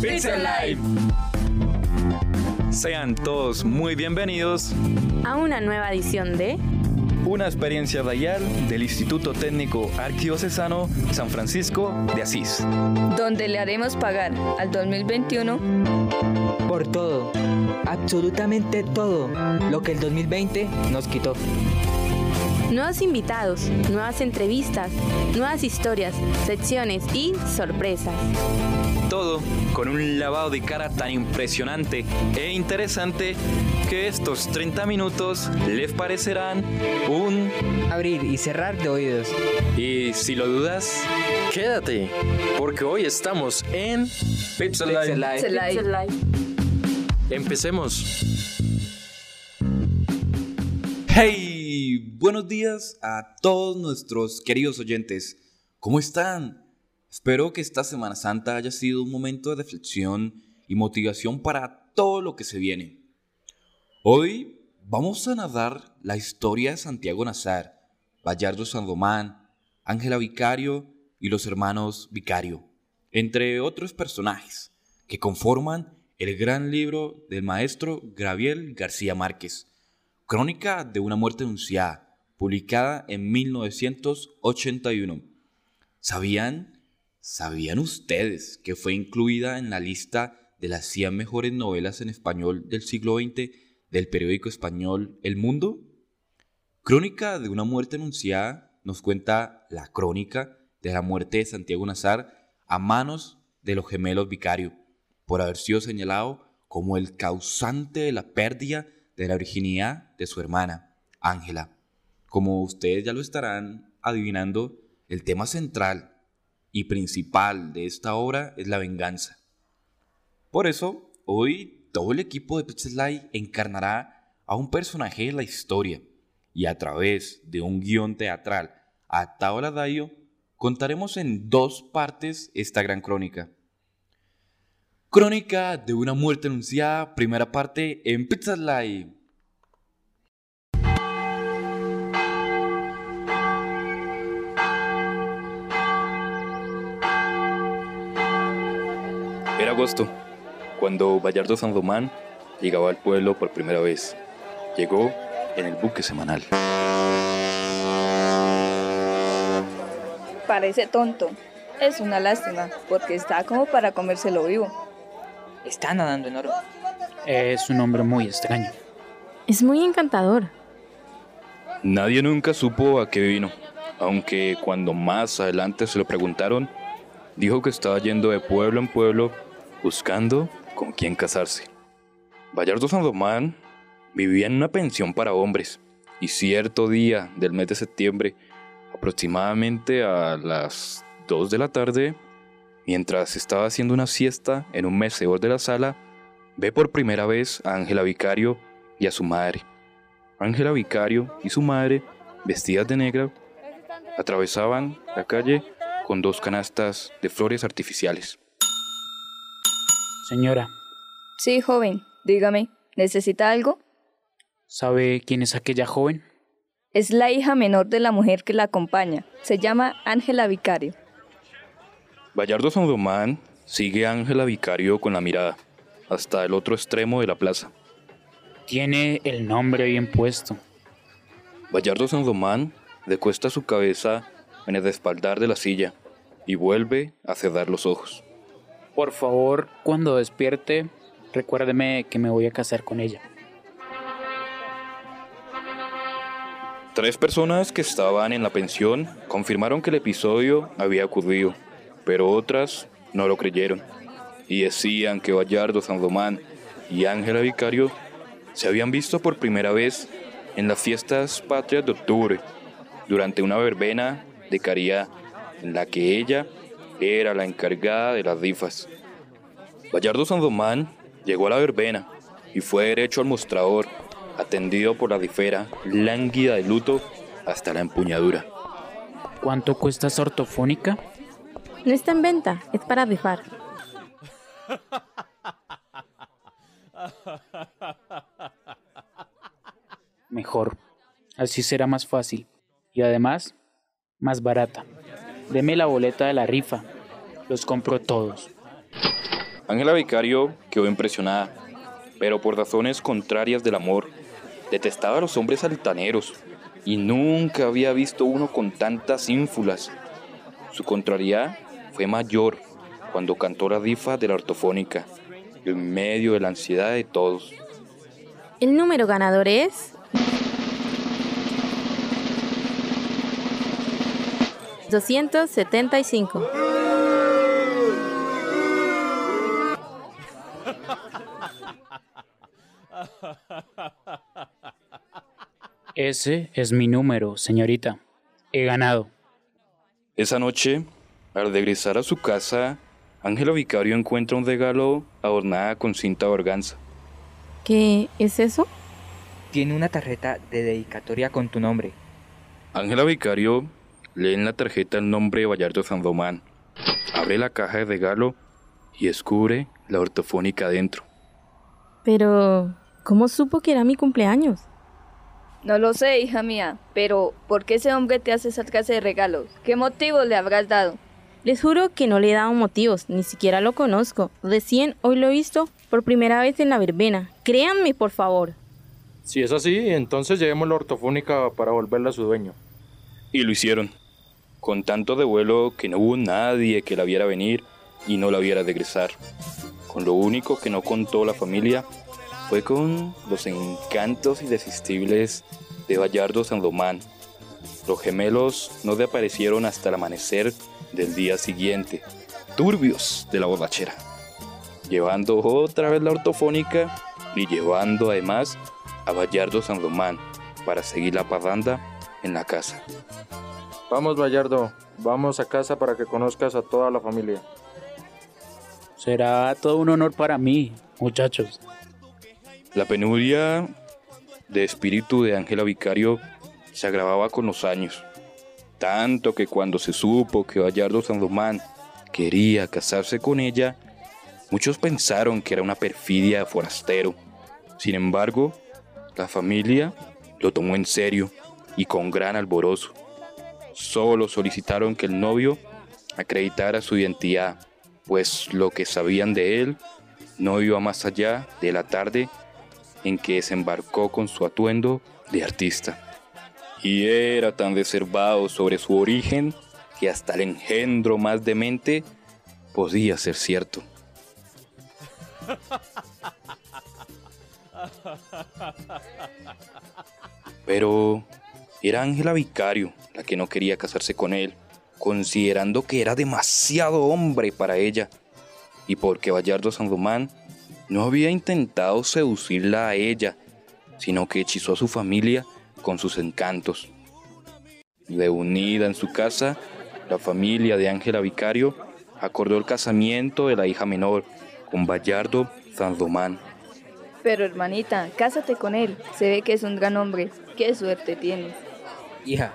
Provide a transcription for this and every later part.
Pixel Live. Sean todos muy bienvenidos a una nueva edición de una experiencia radial del Instituto Técnico Arquidiocesano San Francisco de Asís, donde le haremos pagar al 2021 por todo, absolutamente todo lo que el 2020 nos quitó. Nuevos invitados, nuevas entrevistas, nuevas historias, secciones y sorpresas. Todo con un lavado de cara tan impresionante e interesante que estos 30 minutos les parecerán un abrir y cerrar de oídos. Y si lo dudas, quédate, porque hoy estamos en Pixel Live. Empecemos. Hey, buenos días a todos nuestros queridos oyentes. ¿Cómo están? Espero que esta Semana Santa haya sido un momento de reflexión y motivación para todo lo que se viene. Hoy vamos a narrar la historia de Santiago Nazar, Bayardo San Román, Ángela Vicario y los hermanos Vicario, entre otros personajes que conforman el gran libro del maestro Gabriel García Márquez, Crónica de una muerte anunciada, publicada en 1981. ¿Sabían ¿Sabían ustedes que fue incluida en la lista de las 100 mejores novelas en español del siglo XX del periódico español El Mundo? Crónica de una muerte anunciada nos cuenta la crónica de la muerte de Santiago Nazar a manos de los gemelos Vicario, por haber sido señalado como el causante de la pérdida de la virginidad de su hermana, Ángela. Como ustedes ya lo estarán adivinando, el tema central y principal de esta obra es la venganza. Por eso, hoy todo el equipo de Pixelite encarnará a un personaje de la historia y a través de un guion teatral adaptado a la Daio, contaremos en dos partes esta gran crónica. Crónica de una muerte anunciada, primera parte en Pixelite. Agosto, cuando Bayardo San Román llegaba al pueblo por primera vez. Llegó en el buque semanal. Parece tonto. Es una lástima, porque está como para comérselo vivo. Está nadando en oro. Es un hombre muy extraño. Es muy encantador. Nadie nunca supo a qué vino, aunque cuando más adelante se lo preguntaron, dijo que estaba yendo de pueblo en pueblo buscando con quién casarse. Bayardo San Román vivía en una pensión para hombres y cierto día del mes de septiembre, aproximadamente a las 2 de la tarde, mientras estaba haciendo una siesta en un mecedor de la sala, ve por primera vez a Ángela Vicario y a su madre. Ángela Vicario y su madre, vestidas de negro, atravesaban la calle con dos canastas de flores artificiales. Señora. Sí, joven, dígame, ¿necesita algo? ¿Sabe quién es aquella joven? Es la hija menor de la mujer que la acompaña. Se llama Ángela Vicario. Bayardo San Román sigue a Ángela Vicario con la mirada, hasta el otro extremo de la plaza. Tiene el nombre bien puesto. Bayardo San Román recuesta su cabeza en el respaldar de la silla y vuelve a cerrar los ojos. Por favor, cuando despierte, recuérdeme que me voy a casar con ella. Tres personas que estaban en la pensión confirmaron que el episodio había ocurrido, pero otras no lo creyeron y decían que Bayardo San Román y Ángela Vicario se habían visto por primera vez en las fiestas patrias de octubre, durante una verbena de caridad en la que ella era la encargada de las rifas. Bayardo San Román llegó a la verbena y fue derecho al mostrador, atendido por la rifera, lánguida de luto hasta la empuñadura. ¿Cuánto cuesta esa ortofónica? No está en venta, es para rifar. Mejor. Así será más fácil. Y además, más barata. Deme la boleta de la rifa. Los compro todos. Ángela Vicario quedó impresionada, pero por razones contrarias del amor, detestaba a los hombres altaneros y nunca había visto uno con tantas ínfulas. Su contrariedad fue mayor cuando cantó la rifa de la ortofónica, en medio de la ansiedad de todos. El número ganador es... 275. Ese es mi número, señorita. He ganado. Esa noche, al regresar a su casa, Ángela Vicario encuentra un regalo adornada con cinta de organza. ¿Qué es eso? Tiene una tarjeta de dedicatoria con tu nombre. Ángela Vicario lee en la tarjeta el nombre de Vallardo San Román, abre la caja de regalo y descubre la ortofónica adentro. Pero, ¿cómo supo que era mi cumpleaños? No lo sé, hija mía, pero ¿por qué ese hombre te hace esa clase de regalos? ¿Qué motivo le habrás dado? Les juro que no le he dado motivos, ni siquiera lo conozco. Recién hoy lo he visto por primera vez en la verbena. Créanme, por favor. Si es así, entonces llevemos la ortofónica para volverla a su dueño. Y lo hicieron, con tanto de vuelo que no hubo nadie que la viera venir y no la viera regresar. Con lo único que no contó la familia fue con los encantos irresistibles de Vallardo San Román. Los gemelos no reaparecieron hasta el amanecer del día siguiente, turbios de la borrachera, llevando otra vez la ortofónica y llevando además a Vallardo San Román para seguir la parranda en la casa. Vamos, Vallardo, vamos a casa para que conozcas a toda la familia. Será todo un honor para mí, muchachos. La penuria de espíritu de Ángela Vicario se agravaba con los años, tanto que cuando se supo que Vallardo San Román quería casarse con ella, muchos pensaron que era una perfidia de forastero. Sin embargo, la familia lo tomó en serio y con gran alborozo. Solo solicitaron que el novio acreditara su identidad, pues lo que sabían de él no iba más allá de la tarde en que desembarcó con su atuendo de artista. Y era tan reservado sobre su origen que hasta el engendro más demente podía ser cierto. Pero era Ángela Vicario la que no quería casarse con él, considerando que era demasiado hombre para ella, y porque Vallardo San Román no había intentado seducirla a ella, sino que hechizó a su familia con sus encantos. Reunida en su casa, la familia de Ángela Vicario acordó el casamiento de la hija menor con Vallardo San Román. Pero hermanita, cásate con él. Se ve que es un gran hombre. Qué suerte tienes. Hija,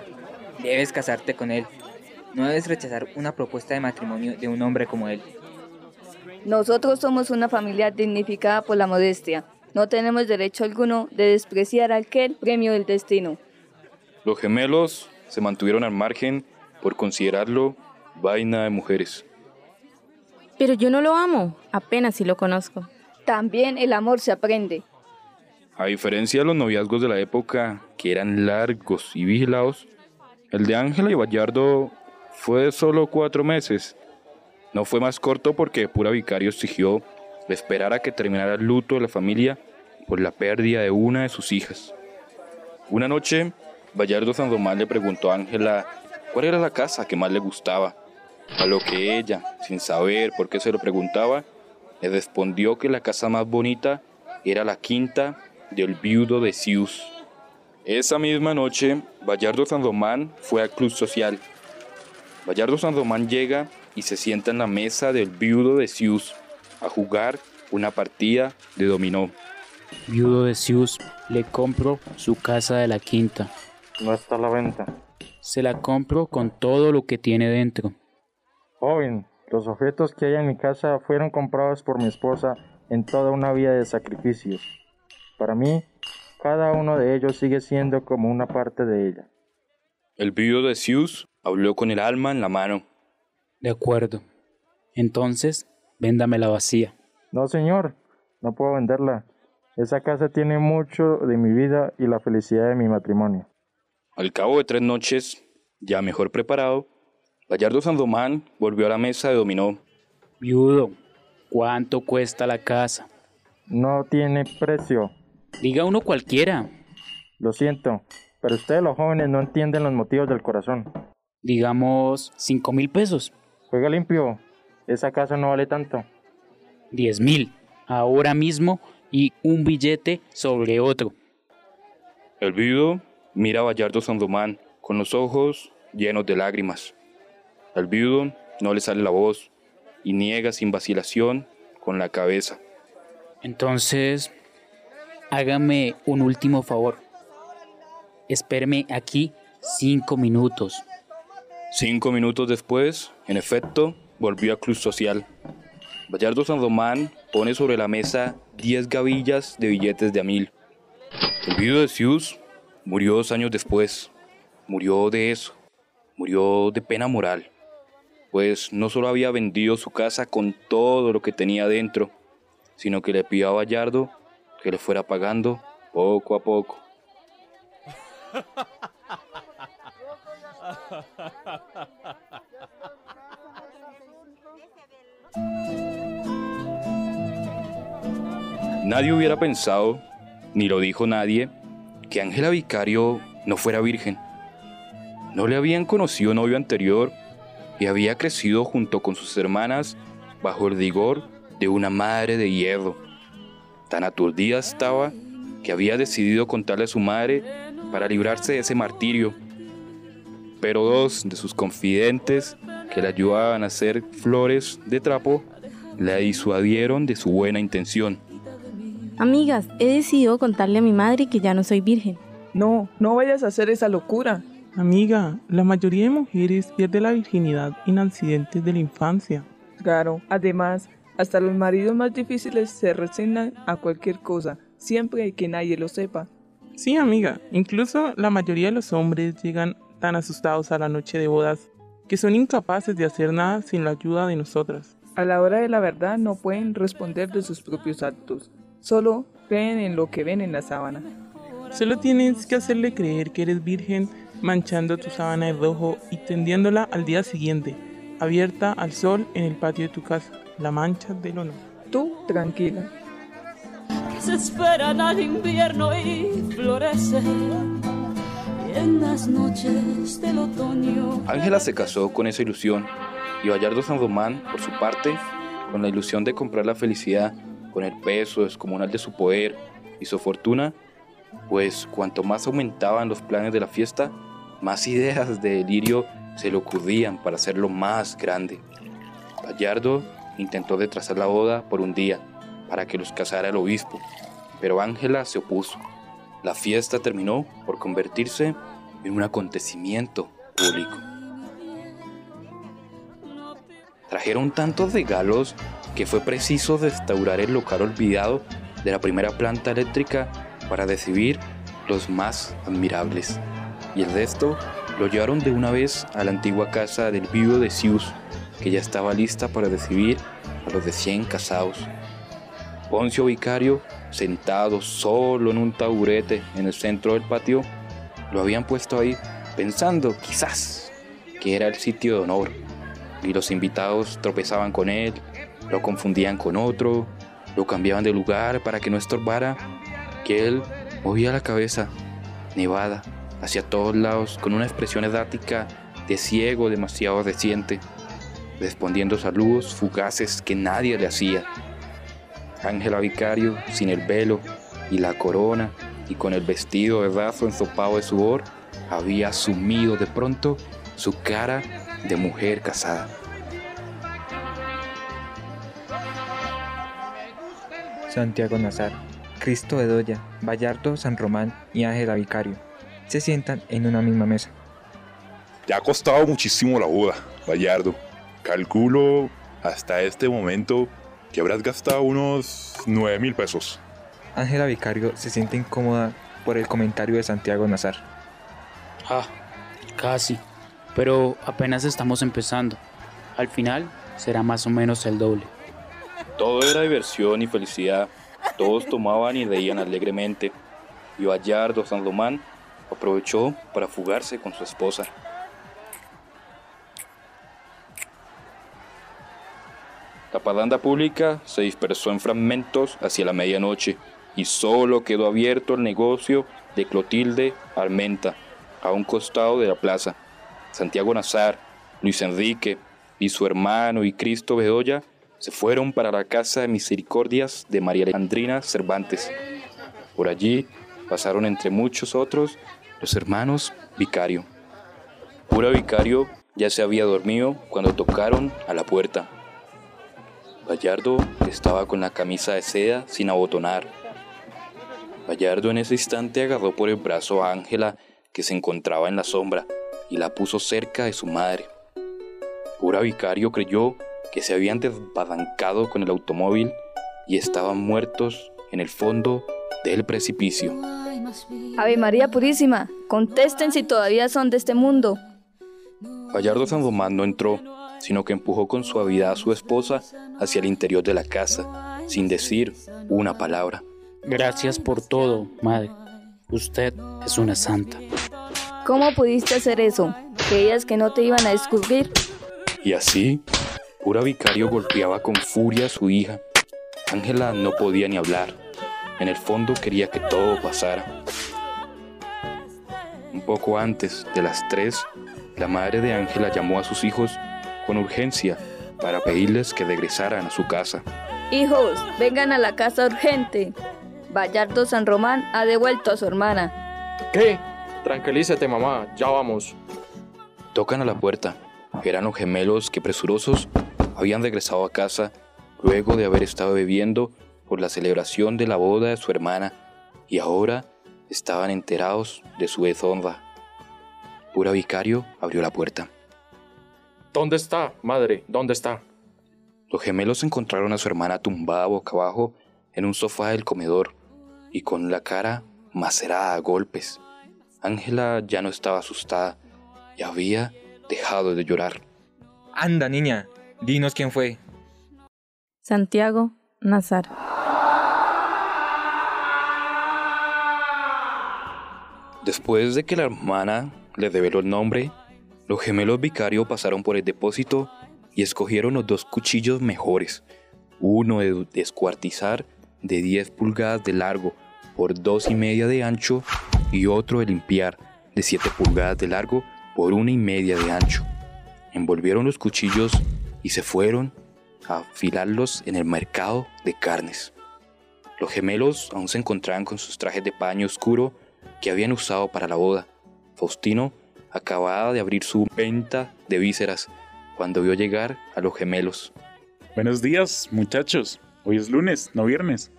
debes casarte con él. No debes rechazar una propuesta de matrimonio de un hombre como él. Nosotros somos una familia dignificada por la modestia. No tenemos derecho alguno de despreciar aquel premio del destino. Los gemelos se mantuvieron al margen por considerarlo vaina de mujeres. Pero yo no lo amo, apenas si lo conozco. También el amor se aprende. A diferencia de los noviazgos de la época, que eran largos y vigilados, el de Ángela y Vallardo fue de solo cuatro meses. No fue más corto porque Pura Vicario exigió esperar a que terminara el luto de la familia por la pérdida de una de sus hijas. Una noche, Vallardo San Román le preguntó a Ángela cuál era la casa que más le gustaba, a lo que ella, sin saber por qué se lo preguntaba, le respondió que la casa más bonita era la quinta del viudo de Sius. Esa misma noche, Vallardo San Román fue al club social. Vallardo San Román llega y se sienta en la mesa del viudo de Sius a jugar una partida de dominó. Viudo de Sius, le compro su casa de la quinta. No está a la venta. Se la compro con todo lo que tiene dentro. Joven, los objetos que hay en mi casa fueron comprados por mi esposa en toda una vida de sacrificios. Para mí, Cada uno de ellos sigue siendo como una parte de ella. El viudo de Zeus habló con el alma en la mano. De acuerdo. Entonces, véndame la vacía. No, señor, no puedo venderla. Esa casa tiene mucho de mi vida y la felicidad de mi matrimonio. Al cabo de tres noches, ya mejor preparado, Gallardo Sandomán volvió a la mesa de dominó. Viudo, ¿cuánto cuesta la casa? No tiene precio. Diga uno cualquiera. Lo siento, pero ustedes los jóvenes no entienden los motivos del corazón. Digamos, cinco mil pesos. Juega limpio. Esa casa no vale tanto. Diez mil. Ahora mismo y un billete sobre otro. El viudo mira a Gallardo Sandomán con los ojos llenos de lágrimas. Al viudo no le sale la voz y niega sin vacilación con la cabeza. Entonces, hágame un último favor. Espéreme aquí cinco minutos. Cinco minutos después, en efecto, volvió a Club Social. Gallardo Sandomán pone sobre la mesa diez gavillas de billetes de a mil. El viudo de Zeus murió dos años después. Murió de eso. Murió de pena moral. Pues no solo había vendido su casa con todo lo que tenía dentro, sino que le pidió a Gallardo que le fuera pagando poco a poco. Nadie hubiera pensado, ni lo dijo nadie, que Ángela Vicario no fuera virgen. No le habían conocido novio anterior y había crecido junto con sus hermanas bajo el rigor de una madre de hierro. Tan aturdida estaba que había decidido contarle a su madre para librarse de ese martirio. Pero dos de sus confidentes que le ayudaban a hacer flores de trapo la disuadieron de su buena intención. Amigas, he decidido contarle a mi madre que ya no soy virgen. No, no vayas a hacer esa locura. Amiga, la mayoría de mujeres pierde la virginidad en accidentes de la infancia. Claro, además, hasta los maridos más difíciles se resignan a cualquier cosa, siempre que nadie lo sepa. Sí, amiga, incluso la mayoría de los hombres llegan tan asustados a la noche de bodas que son incapaces de hacer nada sin la ayuda de nosotras. A la hora de la verdad no pueden responder de sus propios actos, solo creen en lo que ven en la sábana. Solo tienes que hacerle creer que eres virgen manchando tu sábana de rojo y tendiéndola al día siguiente, abierta al sol en el patio de tu casa, la mancha del honor. Tú tranquila. Se esperan al invierno y florecen y en las noches del otoño. Ángela se casó con esa ilusión y Gallardo San Román, por su parte, con la ilusión de comprar la felicidad con el peso descomunal de su poder y su fortuna, pues cuanto más aumentaban los planes de la fiesta, más ideas de delirio se le ocurrían para hacerlo más grande. Gallardo intentó retrasar la boda por un día para que los casara el obispo, pero Ángela se opuso. La fiesta terminó por convertirse en un acontecimiento público. Trajeron tantos regalos que fue preciso restaurar el local olvidado de la primera planta eléctrica para recibir los más admirables. Y el resto lo llevaron de una vez a la antigua casa del viudo de Zeus, que ya estaba lista para recibir a los recién casados. Poncio Vicario, sentado solo en un taburete en el centro del patio, lo habían puesto ahí pensando, quizás, que era el sitio de honor. Y los invitados tropezaban con él, lo confundían con otro, lo cambiaban de lugar para que no estorbara, que él movía la cabeza, nevada, hacia todos lados, con una expresión errática de ciego demasiado reciente, respondiendo saludos fugaces que nadie le hacía. Ángela Vicario, sin el velo y la corona, y con el vestido de raso ensopado de sudor, había asumido de pronto su cara de mujer casada. Santiago Nazar, Cristo de Doya, Vallardo San Román y Ángela Vicario se sientan en una misma mesa. Te ha costado muchísimo la boda, Vallardo. Calculo hasta este momento que habrás gastado unos 9 mil pesos. Ángela Vicario se siente incómoda por el comentario de Santiago Nazar. Ah, casi. Pero apenas estamos empezando. Al final será más o menos el doble. Todo era diversión y felicidad. Todos tomaban y reían alegremente. Y Bayardo San Román aprovechó para fugarse con su esposa. La parranda pública se dispersó en fragmentos hacia la medianoche y solo quedó abierto el negocio de Clotilde Armenta, a un costado de la plaza. Santiago Nazar, Luis Enrique y su hermano y Cristo Bedoya se fueron para la casa de misericordias de María Alejandrina Cervantes. Por allí pasaron entre muchos otros los hermanos Vicario. Pura Vicario ya se había dormido cuando tocaron a la puerta. Gallardo estaba con la camisa de seda sin abotonar. Gallardo en ese instante agarró por el brazo a Ángela que se encontraba en la sombra y la puso cerca de su madre. Pura Vicario creyó que se habían desbarrancado con el automóvil y estaban muertos en el fondo del precipicio. Ave María Purísima, contesten si todavía son de este mundo. Gallardo San Román no entró, sino que empujó con suavidad a su esposa hacia el interior de la casa, sin decir una palabra. Gracias por todo, madre. Usted es una santa. ¿Cómo pudiste hacer eso? ¿Creías que no te iban a descubrir? Y así, Pura Vicario golpeaba con furia a su hija. Ángela no podía ni hablar. En el fondo quería que todo pasara. Un poco antes de las tres, la madre de Ángela llamó a sus hijos con urgencia para pedirles que regresaran a su casa. Hijos, vengan a la casa urgente. Bayardo San Román ha devuelto a su hermana. ¿Qué? Tranquilízate, mamá, ya vamos. Tocan a la puerta. Eran los gemelos que presurosos habían regresado a casa luego de haber estado bebiendo por la celebración de la boda de su hermana y ahora estaban enterados de su deshonra. Pura Vicario abrió la puerta. ¿Dónde está, madre? ¿Dónde está? Los gemelos encontraron a su hermana tumbada boca abajo en un sofá del comedor y con la cara macerada a golpes. Ángela ya no estaba asustada y había dejado de llorar. Anda, niña, dinos quién fue. Santiago Nazar. Después de que la hermana le reveló el nombre, los gemelos vicario pasaron por el depósito y escogieron los dos cuchillos mejores, uno de descuartizar de 10 pulgadas de largo por dos y media de ancho y otro de limpiar de 7 pulgadas de largo por una y media de ancho. Envolvieron los cuchillos y se fueron a afilarlos en el mercado de carnes. Los gemelos aún se encontraban con sus trajes de paño oscuro que habían usado para la boda. Faustino acababa de abrir su venta de vísceras cuando vio llegar a los gemelos. Buenos días, muchachos. Hoy es lunes, no viernes.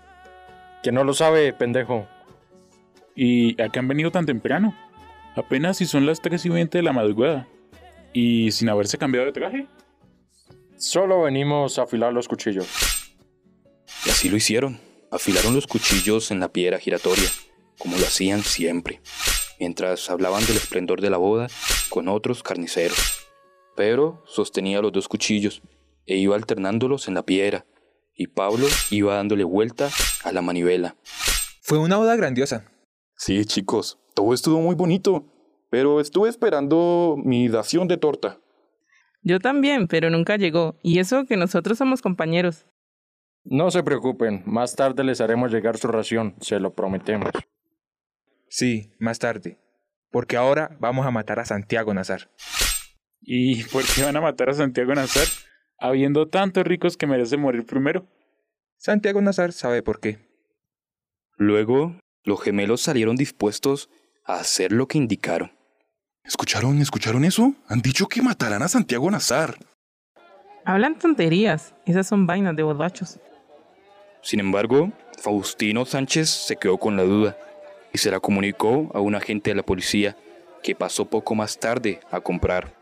Que no lo sabe, pendejo. ¿Y a qué han venido tan temprano? Apenas si son las 3 y 20 de la madrugada. ¿Y sin haberse cambiado de traje? Solo venimos a afilar los cuchillos. Y así lo hicieron. Afilaron los cuchillos en la piedra giratoria, como lo hacían siempre, mientras hablaban del esplendor de la boda con otros carniceros. Pedro sostenía los dos cuchillos e iba alternándolos en la piedra, y Pablo iba dándole vuelta a la manivela. Fue una boda grandiosa. Sí, chicos, todo estuvo muy bonito, pero estuve esperando mi dación de torta. Yo también, pero nunca llegó. Y eso que nosotros somos compañeros. No se preocupen, más tarde les haremos llegar su ración, se lo prometemos. Sí, más tarde. Porque ahora vamos a matar a Santiago Nazar. ¿Y por qué van a matar a Santiago Nazar? Habiendo tantos ricos que merecen morir primero. Santiago Nazar sabe por qué. Luego, los gemelos salieron dispuestos a hacer lo que indicaron. ¿Escucharon, escucharon eso? Han dicho que matarán a Santiago Nazar. Hablan tonterías. Esas son vainas de borrachos. Sin embargo, Faustino Sánchez se quedó con la duda y se la comunicó a un agente de la policía que pasó poco más tarde a comprar.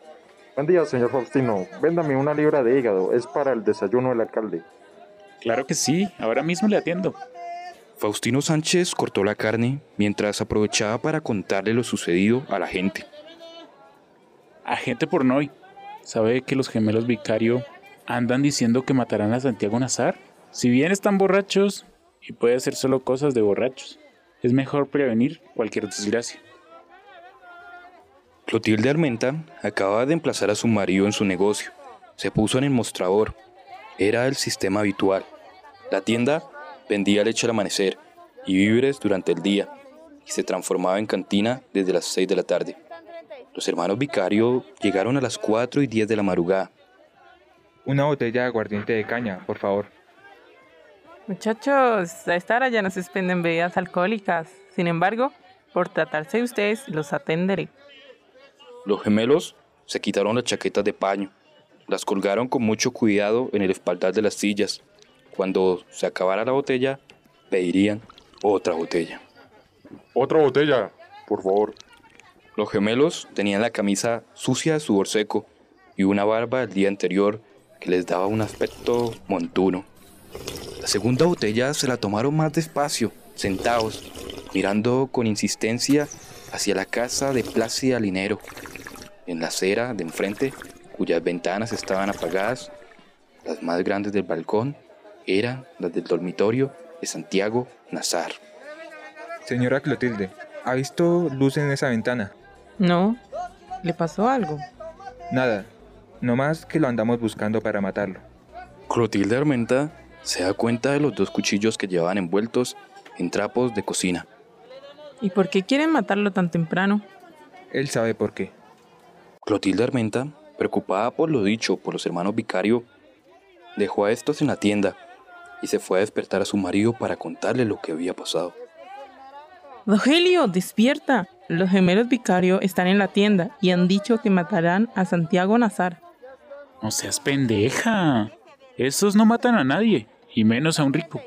Buen día, señor Faustino. Véndame una libra de hígado. Es para el desayuno del alcalde. Claro que sí, ahora mismo le atiendo. Faustino Sánchez cortó la carne mientras aprovechaba para contarle lo sucedido a la gente. Agente Pornoy, ¿sabe que los gemelos Vicario andan diciendo que matarán a Santiago Nazar? Si bien están borrachos, y puede ser solo cosas de borrachos, es mejor prevenir cualquier desgracia. Clotilde Armenta acababa de emplazar a su marido en su negocio. Se puso en el mostrador. Era el sistema habitual. La tienda vendía leche al amanecer y víveres durante el día y se transformaba en cantina desde las 6 de la tarde. Los hermanos Vicario llegaron a las 4 y 10 de la madrugada. Una botella de aguardiente de caña, por favor. Muchachos, a esta hora ya no se expenden bebidas alcohólicas. Sin embargo, por tratarse de ustedes, los atenderé. Los gemelos se quitaron las chaquetas de paño, las colgaron con mucho cuidado en el espaldar de las sillas. Cuando se acabara la botella, pedirían otra botella. Otra botella, por favor. Los gemelos tenían la camisa sucia de sudor seco y una barba del día anterior que les daba un aspecto montuno. La segunda botella se la tomaron más despacio, sentados, mirando con insistencia hacia la casa de Plácida Linero, en la acera de enfrente, cuyas ventanas estaban apagadas. Las más grandes del balcón eran las del dormitorio de Santiago Nazar. Señora Clotilde, ¿ha visto luz en esa ventana? No. ¿Le pasó algo? Nada, no más que lo andamos buscando para matarlo. Clotilde Armenta se da cuenta de los dos cuchillos que llevaban envueltos en trapos de cocina. ¿Y por qué quieren matarlo tan temprano? Él sabe por qué. Clotilde Armenta, preocupada por lo dicho por los hermanos Vicario, dejó a estos en la tienda y se fue a despertar a su marido para contarle lo que había pasado. Rogelio, despierta. Los gemelos Vicario están en la tienda y han dicho que matarán a Santiago Nazar. No seas pendeja. Esos no matan a nadie, y menos a un rico.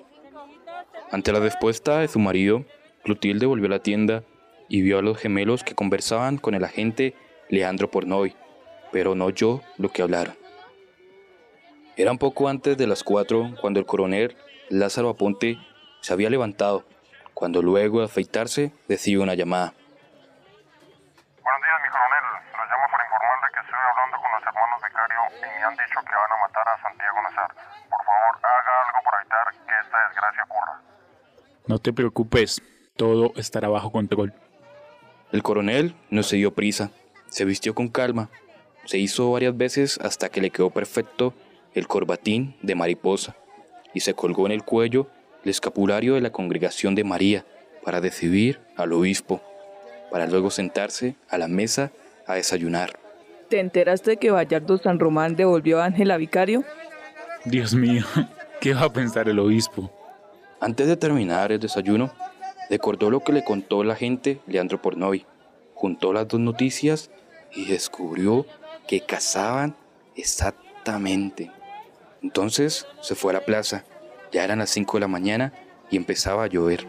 Ante la respuesta de su marido, Clotilde volvió a la tienda y vio a los gemelos que conversaban con el agente Leandro Pornoy, pero no oyó lo que hablaron. Era un poco antes de las cuatro cuando el coronel Lázaro Aponte se había levantado, cuando luego de afeitarse recibe una llamada. Buenos días, mi coronel. Los llamo para informarle que estoy hablando con los hermanos Vicario y me han dicho que van a matar a Santiago Nazar. Por favor, haga algo para evitar que esta desgracia ocurra. No te preocupes, todo estará bajo control. El coronel no se dio prisa, se vistió con calma, se hizo varias veces hasta que le quedó perfecto el corbatín de mariposa y se colgó en el cuello el escapulario de la congregación de María para recibir al obispo, para luego sentarse a la mesa a desayunar. ¿Te enteraste que Vallardo San Román devolvió a Ángela Vicario? Dios mío, ¿qué va a pensar el obispo? Antes de terminar el desayuno, recordó lo que le contó la gente Leandro Pornoy, juntó las dos noticias y descubrió que cazaban exactamente. Entonces se fue a la plaza, ya eran las 5 de la mañana y empezaba a llover.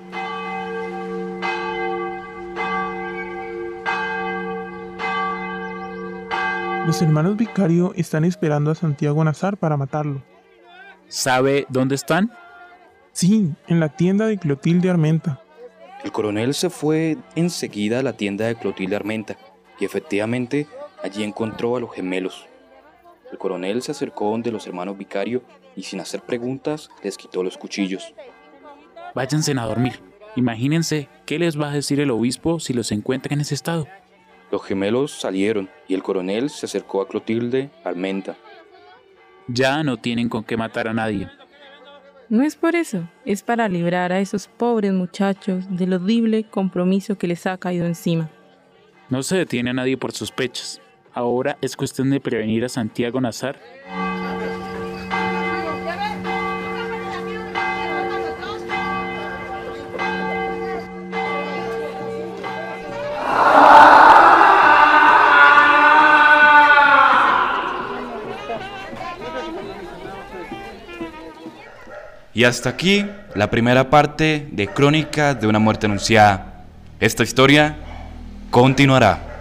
Los hermanos Vicario están esperando a Santiago Nazar para matarlo. ¿Sabe dónde están? Sí, en la tienda de Clotilde Armenta. El coronel se fue enseguida a la tienda de Clotilde Armenta y efectivamente allí encontró a los gemelos. El coronel se acercó donde los hermanos Vicario y sin hacer preguntas les quitó los cuchillos. Váyanse a dormir. Imagínense qué les va a decir el obispo si los encuentra en ese estado. Los gemelos salieron y el coronel se acercó a Clotilde Armenta. Ya no tienen con qué matar a nadie. No es por eso, es para librar a esos pobres muchachos del horrible compromiso que les ha caído encima. No se detiene a nadie por sospechas. Ahora es cuestión de prevenir a Santiago Nazar. Y hasta aquí la primera parte de Crónica de una muerte anunciada. Esta historia continuará.